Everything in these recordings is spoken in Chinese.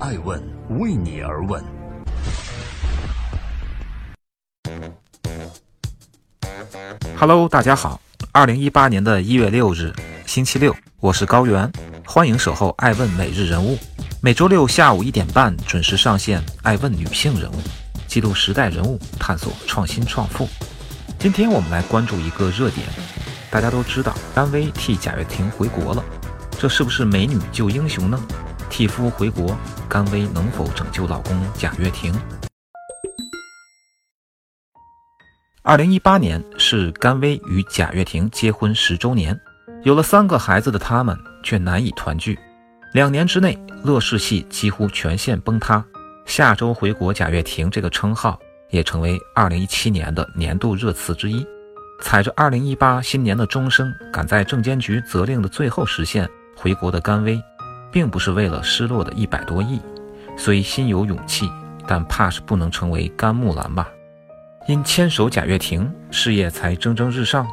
爱问为你而问。Hello，大家好，二零一八年的一月六日，星期六，我是高原，欢迎守候爱问每日人物，每周六下午一点半准时上线。爱问女性人物，记录时代人物，探索创新创富。今天我们来关注一个热点，大家都知道甘薇替贾跃亭回国了，这是不是美女救英雄呢？替夫回国，甘薇能否拯救老公贾跃亭？二零一八年是甘薇与贾跃亭结婚十周年，有了三个孩子的他们却难以团聚。两年之内，乐视系几乎全线崩塌。下周回国贾跃亭这个称号也成为二零一七年的年度热词之一。踩着二零一八新年的钟声，赶在证监局责令的最后实现回国的甘薇，并不是为了失落的一百多亿，虽心有勇气，但怕是不能成为甘木兰吧。因牵手贾跃亭，事业才蒸蒸日上。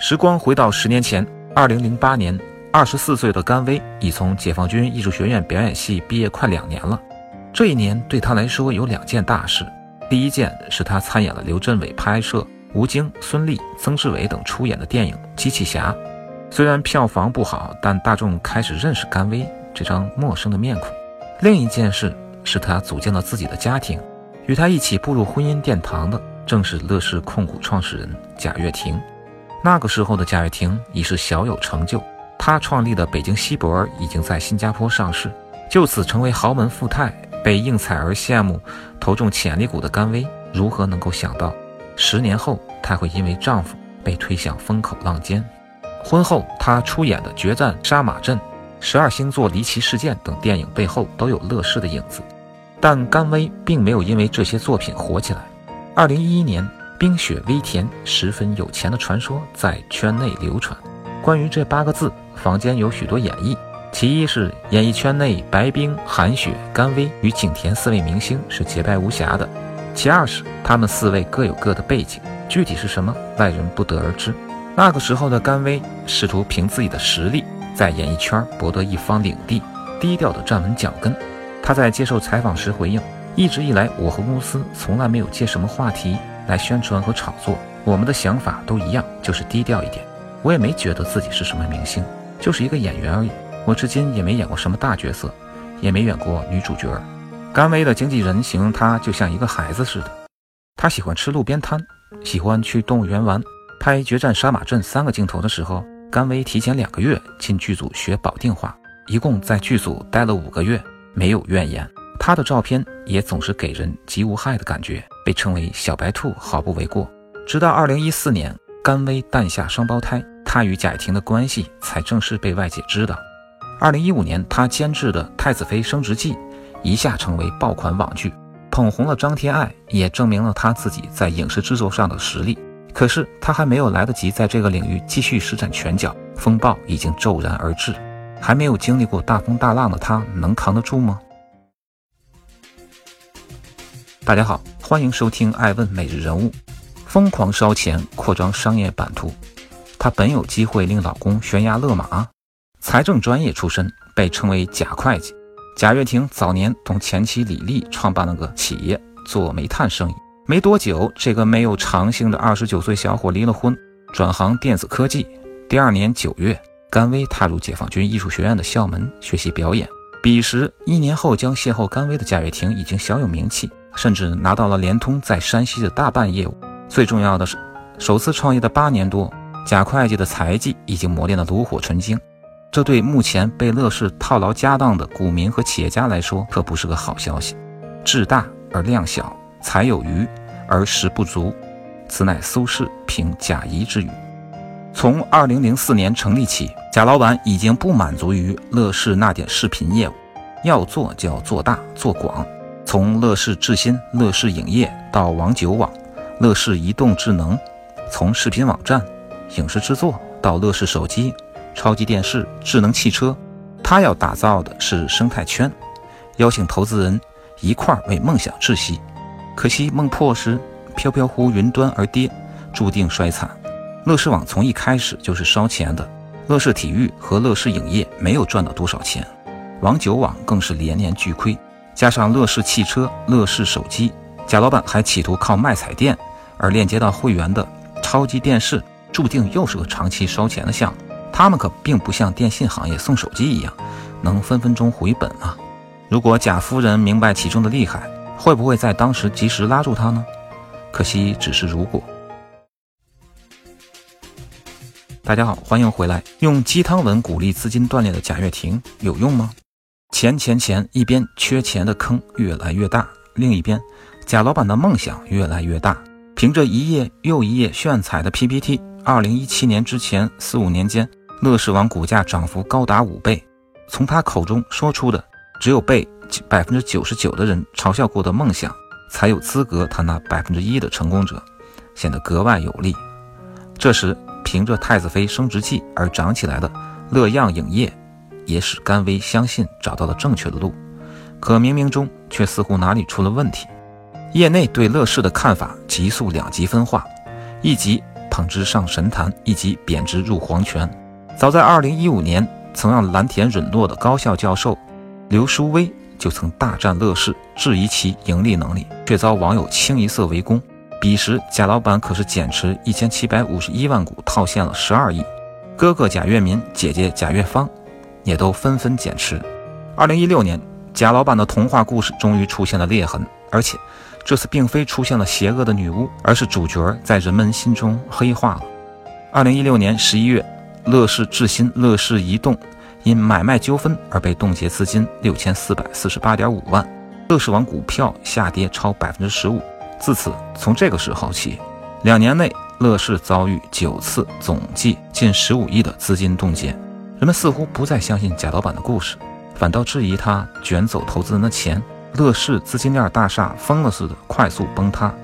时光回到十年前，二零零八年，二十四岁的甘薇已从解放军艺术学院表演系毕业快两年了。这一年对他来说有两件大事：第一件是他参演了刘镇伟拍摄、吴京、孙俪、曾志伟等出演的电影《机器侠》，虽然票房不好，但大众开始认识甘薇这张陌生的面孔。另一件事是他组建了自己的家庭，与他一起步入婚姻殿堂的。正是乐视控股创始人贾跃亭。那个时候的贾跃亭已是小有成就，他创立的北京西博已经在新加坡上市，就此成为豪门富太，被应采儿羡慕。投中潜力股的甘薇，如何能够想到，十年后她会因为丈夫被推向风口浪尖？婚后她出演的《决战杀马镇》《十二星座离奇事件》等电影背后都有乐视的影子，但甘薇并没有因为这些作品火起来。二零一一年，冰雪微甜、十分有钱的传说在圈内流传。关于这八个字，坊间有许多演绎。其一是演艺圈内白冰、韩雪、甘薇与景甜四位明星是洁白无瑕的；其二是他们四位各有各的背景，具体是什么，外人不得而知。那个时候的甘薇试图凭自己的实力在演艺圈博得一方领地，低调地站稳脚跟。他在接受采访时回应。一直以来，我和公司从来没有借什么话题来宣传和炒作，我们的想法都一样，就是低调一点。我也没觉得自己是什么明星，就是一个演员而已。我至今也没演过什么大角色，也没演过女主角。甘薇的经纪人形容她就像一个孩子似的，她喜欢吃路边摊，喜欢去动物园玩。拍《决战杀马镇》三个镜头的时候，甘薇提前两个月进剧组学保定话，一共在剧组待了五个月，没有怨言。她的照片也总是给人极无害的感觉，被称为“小白兔”毫不为过。直到二零一四年，甘薇诞下双胞胎，她与贾跃亭的关系才正式被外界知道。二零一五年，她监制的《太子妃升职记》一下成为爆款网剧，捧红了张天爱，也证明了她自己在影视制作上的实力。可是，他还没有来得及在这个领域继续施展拳脚，风暴已经骤然而至。还没有经历过大风大浪的他，能扛得住吗？大家好，欢迎收听《爱问每日人物》。疯狂烧钱扩张商业版图，她本有机会令老公悬崖勒马。财政专业出身，被称为假会计。贾跃亭早年同前妻李丽创办了个企业，做煤炭生意。没多久，这个没有长性的二十九岁小伙离了婚，转行电子科技。第二年九月，甘薇踏入解放军艺术学院的校门学习表演。彼时，一年后将邂逅甘薇的贾跃亭已经小有名气。甚至拿到了联通在山西的大半业务。最重要的是，首次创业的八年多，贾会计的才技已经磨练得炉火纯青。这对目前被乐视套牢家当的股民和企业家来说，可不是个好消息。志大而量小，才有余而食不足，此乃苏轼评贾谊之语。从二零零四年成立起，贾老板已经不满足于乐视那点视频业务，要做就要做大做广。从乐视智新、乐视影业到网九网、乐视移动智能，从视频网站、影视制作到乐视手机、超级电视、智能汽车，他要打造的是生态圈，邀请投资人一块儿为梦想窒息。可惜梦破时，飘飘忽云端而跌，注定衰惨。乐视网从一开始就是烧钱的，乐视体育和乐视影业没有赚到多少钱，网九网更是连年巨亏。加上乐视汽车、乐视手机，贾老板还企图靠卖彩电而链接到会员的超级电视，注定又是个长期烧钱的项目。他们可并不像电信行业送手机一样，能分分钟回本啊！如果贾夫人明白其中的厉害，会不会在当时及时拉住他呢？可惜只是如果。大家好，欢迎回来。用鸡汤文鼓励资金断裂的贾跃亭有用吗？钱钱钱，一边缺钱的坑越来越大，另一边贾老板的梦想越来越大。凭着一页又一页炫彩的 PPT，二零一七年之前四五年间，乐视网股价涨幅高达五倍。从他口中说出的，只有被百分之九十九的人嘲笑过的梦想，才有资格谈那百分之一的成功者，显得格外有力。这时。凭着太子妃升职记而涨起来的乐漾影业，也使甘薇相信找到了正确的路，可冥冥中却似乎哪里出了问题。业内对乐视的看法急速两极分化，一级捧之上神坛，一级贬之入黄泉。早在2015年，曾让蓝田陨落的高校教授刘书威就曾大战乐视，质疑其盈利能力，却遭网友清一色围攻。彼时，贾老板可是减持一千七百五十一万股，套现了十二亿。哥哥贾跃民、姐姐贾跃芳也都纷纷减持。二零一六年，贾老板的童话故事终于出现了裂痕，而且这次并非出现了邪恶的女巫，而是主角在人们心中黑化了。二零一六年十一月，乐视智新、乐视移动因买卖纠纷而被冻结资金六千四百四十八点五万，乐视网股票下跌超百分之十五。自此，从这个时候起，两年内乐视遭遇九次总计近十五亿的资金冻结。人们似乎不再相信贾老板的故事，反倒质疑他卷走投资人的钱。乐视资金链大厦疯了似的快速崩塌。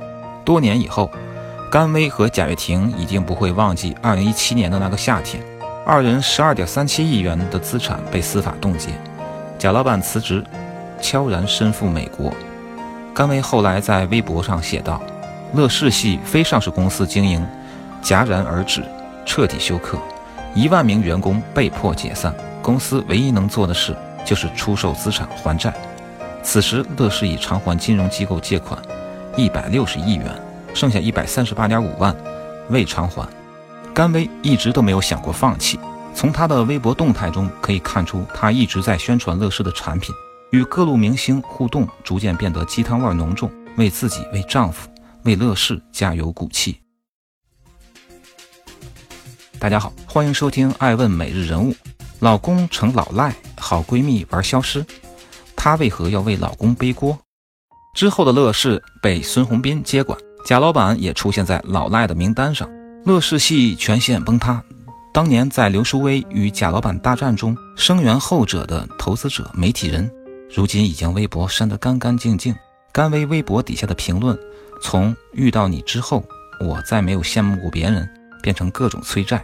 多年以后，甘薇和贾跃亭一定不会忘记2017年的那个夏天，二人12.37亿元的资产被司法冻结，贾老板辞职，悄然身赴美国。甘薇后来在微博上写道：“乐视系非上市公司经营戛然而止，彻底休克，一万名员工被迫解散。公司唯一能做的事就是出售资产还债。此时，乐视已偿还金融机构借款一百六十亿元，剩下一百三十八点五万未偿还。甘薇一直都没有想过放弃。从他的微博动态中可以看出，他一直在宣传乐视的产品。”与各路明星互动逐渐变得鸡汤味浓重，为自己、为丈夫、为乐视加油鼓气。大家好，欢迎收听《爱问每日人物》。老公成老赖，好闺蜜玩消失，她为何要为老公背锅？之后的乐视被孙宏斌接管，贾老板也出现在老赖的名单上，乐视系全线崩塌。当年在刘书威与贾老板大战中声援后者的投资者、媒体人。如今已将微博删得干干净净。甘薇微博底下的评论，从遇到你之后，我再没有羡慕过别人，变成各种催债。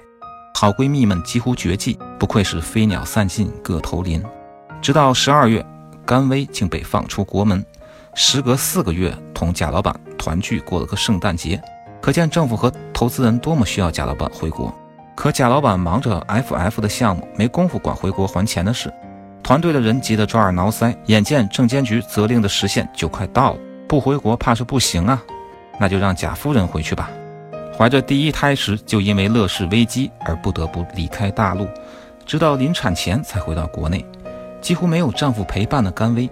好闺蜜们几乎绝迹，不愧是飞鸟散尽各投林。直到十二月，甘薇竟被放出国门，时隔四个月同贾老板团聚过了个圣诞节。可见政府和投资人多么需要贾老板回国。可贾老板忙着 FF 的项目，没工夫管回国还钱的事。团队的人急得抓耳挠腮，眼见证监局责令的时限就快到了，不回国怕是不行啊！那就让贾夫人回去吧。怀着第一胎时就因为乐视危机而不得不离开大陆，直到临产前才回到国内，几乎没有丈夫陪伴的甘薇，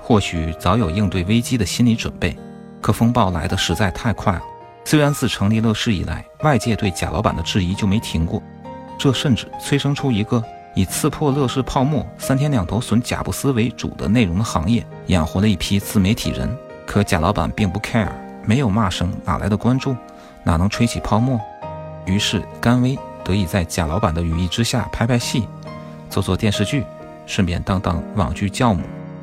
或许早有应对危机的心理准备。可风暴来得实在太快了。虽然自成立乐视以来，外界对贾老板的质疑就没停过，这甚至催生出一个。以刺破乐视泡沫、三天两头损贾布斯为主的内容的行业，养活了一批自媒体人。可贾老板并不 care，没有骂声，哪来的关注？哪能吹起泡沫？于是甘薇得以在贾老板的羽翼之下拍拍戏，做做电视剧，顺便当当网剧教母。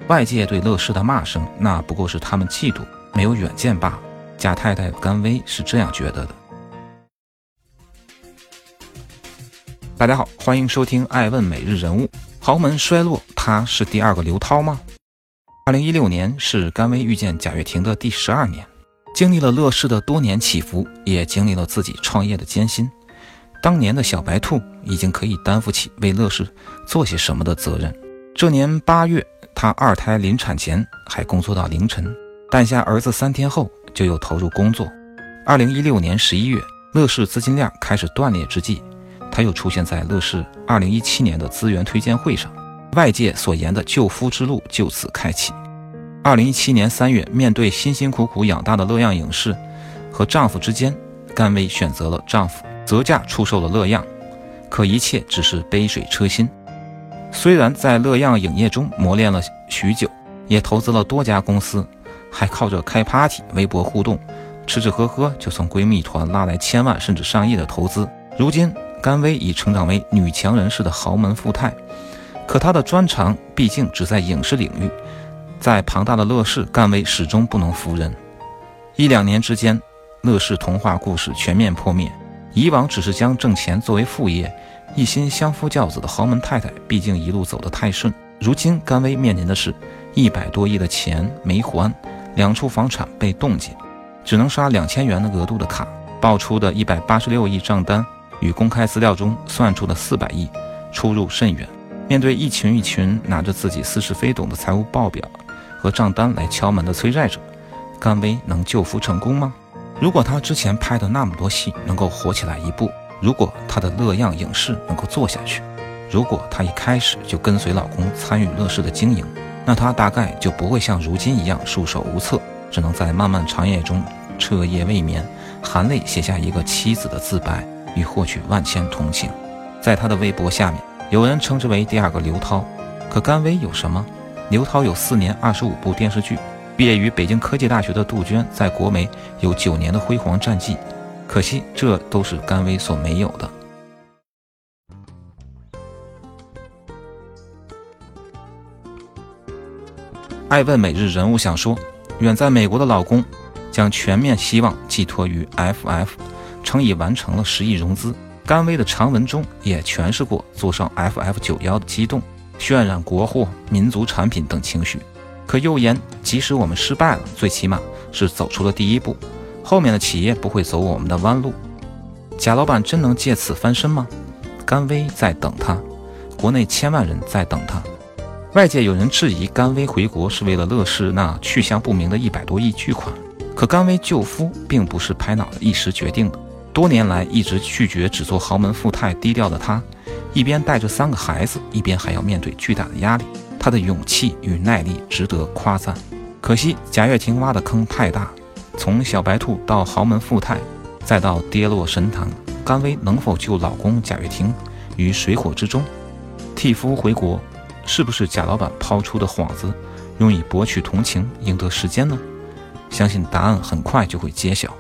外界对乐视的骂声，那不过是他们嫉妒，没有远见罢了。贾太太甘薇是这样觉得的。大家好，欢迎收听《爱问每日人物》。豪门衰落，他是第二个刘涛吗？二零一六年是甘薇遇见贾跃亭的第十二年，经历了乐视的多年起伏，也经历了自己创业的艰辛。当年的小白兔已经可以担负起为乐视做些什么的责任。这年八月，她二胎临产前还工作到凌晨，诞下儿子三天后就又投入工作。二零一六年十一月，乐视资金链开始断裂之际，她又出现在乐视二零一七年的资源推荐会上，外界所言的救夫之路就此开启。二零一七年三月，面对辛辛苦苦养大的乐样影视和丈夫之间，甘薇选择了丈夫，择价出售了乐样。可一切只是杯水车薪。虽然在乐样影业中磨练了许久，也投资了多家公司，还靠着开 party、微博互动，吃吃喝喝就从闺蜜团拉来千万甚至上亿的投资。如今，甘薇已成长为女强人式的豪门富太，可她的专长毕竟只在影视领域，在庞大的乐视，甘薇始终不能服人。一两年之间，乐视童话故事全面破灭。以往只是将挣钱作为副业。一心相夫教子的豪门太太，毕竟一路走得太顺。如今甘薇面临的是一百多亿的钱没还，两处房产被冻结，只能刷两千元的额度的卡。爆出的一百八十六亿账单与公开资料中算出的四百亿出入甚远。面对一群一群拿着自己似是非懂的财务报表和账单来敲门的催债者，甘薇能救夫成功吗？如果她之前拍的那么多戏能够火起来一部。如果她的乐样影视能够做下去，如果她一开始就跟随老公参与乐视的经营，那他大概就不会像如今一样束手无策，只能在漫漫长夜中彻夜未眠，含泪写下一个妻子的自白，以获取万千同情。在他的微博下面，有人称之为第二个刘涛，可甘薇有什么？刘涛有四年二十五部电视剧，毕业于北京科技大学的杜鹃在国美有九年的辉煌战绩。可惜，这都是甘薇所没有的。爱问每日人物想说：远在美国的老公将全面希望寄托于 FF，称已完成了十亿融资。甘薇的长文中也诠释过坐上 FF 九幺的激动，渲染国货、民族产品等情绪。可又言，即使我们失败了，最起码是走出了第一步。后面的企业不会走我们的弯路，贾老板真能借此翻身吗？甘薇在等他，国内千万人在等他。外界有人质疑甘薇回国是为了乐视那去向不明的一百多亿巨款，可甘薇救夫并不是拍脑子一时决定的。多年来一直拒绝只做豪门富太低调的他，一边带着三个孩子，一边还要面对巨大的压力，他的勇气与耐力值得夸赞。可惜贾跃亭挖的坑太大。从小白兔到豪门富太，再到跌落神坛，甘薇能否救老公贾跃亭于水火之中？替夫回国，是不是贾老板抛出的幌子，用以博取同情，赢得时间呢？相信答案很快就会揭晓。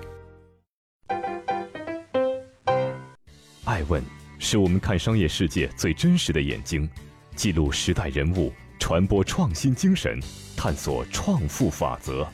爱问是我们看商业世界最真实的眼睛，记录时代人物，传播创新精神，探索创富法则。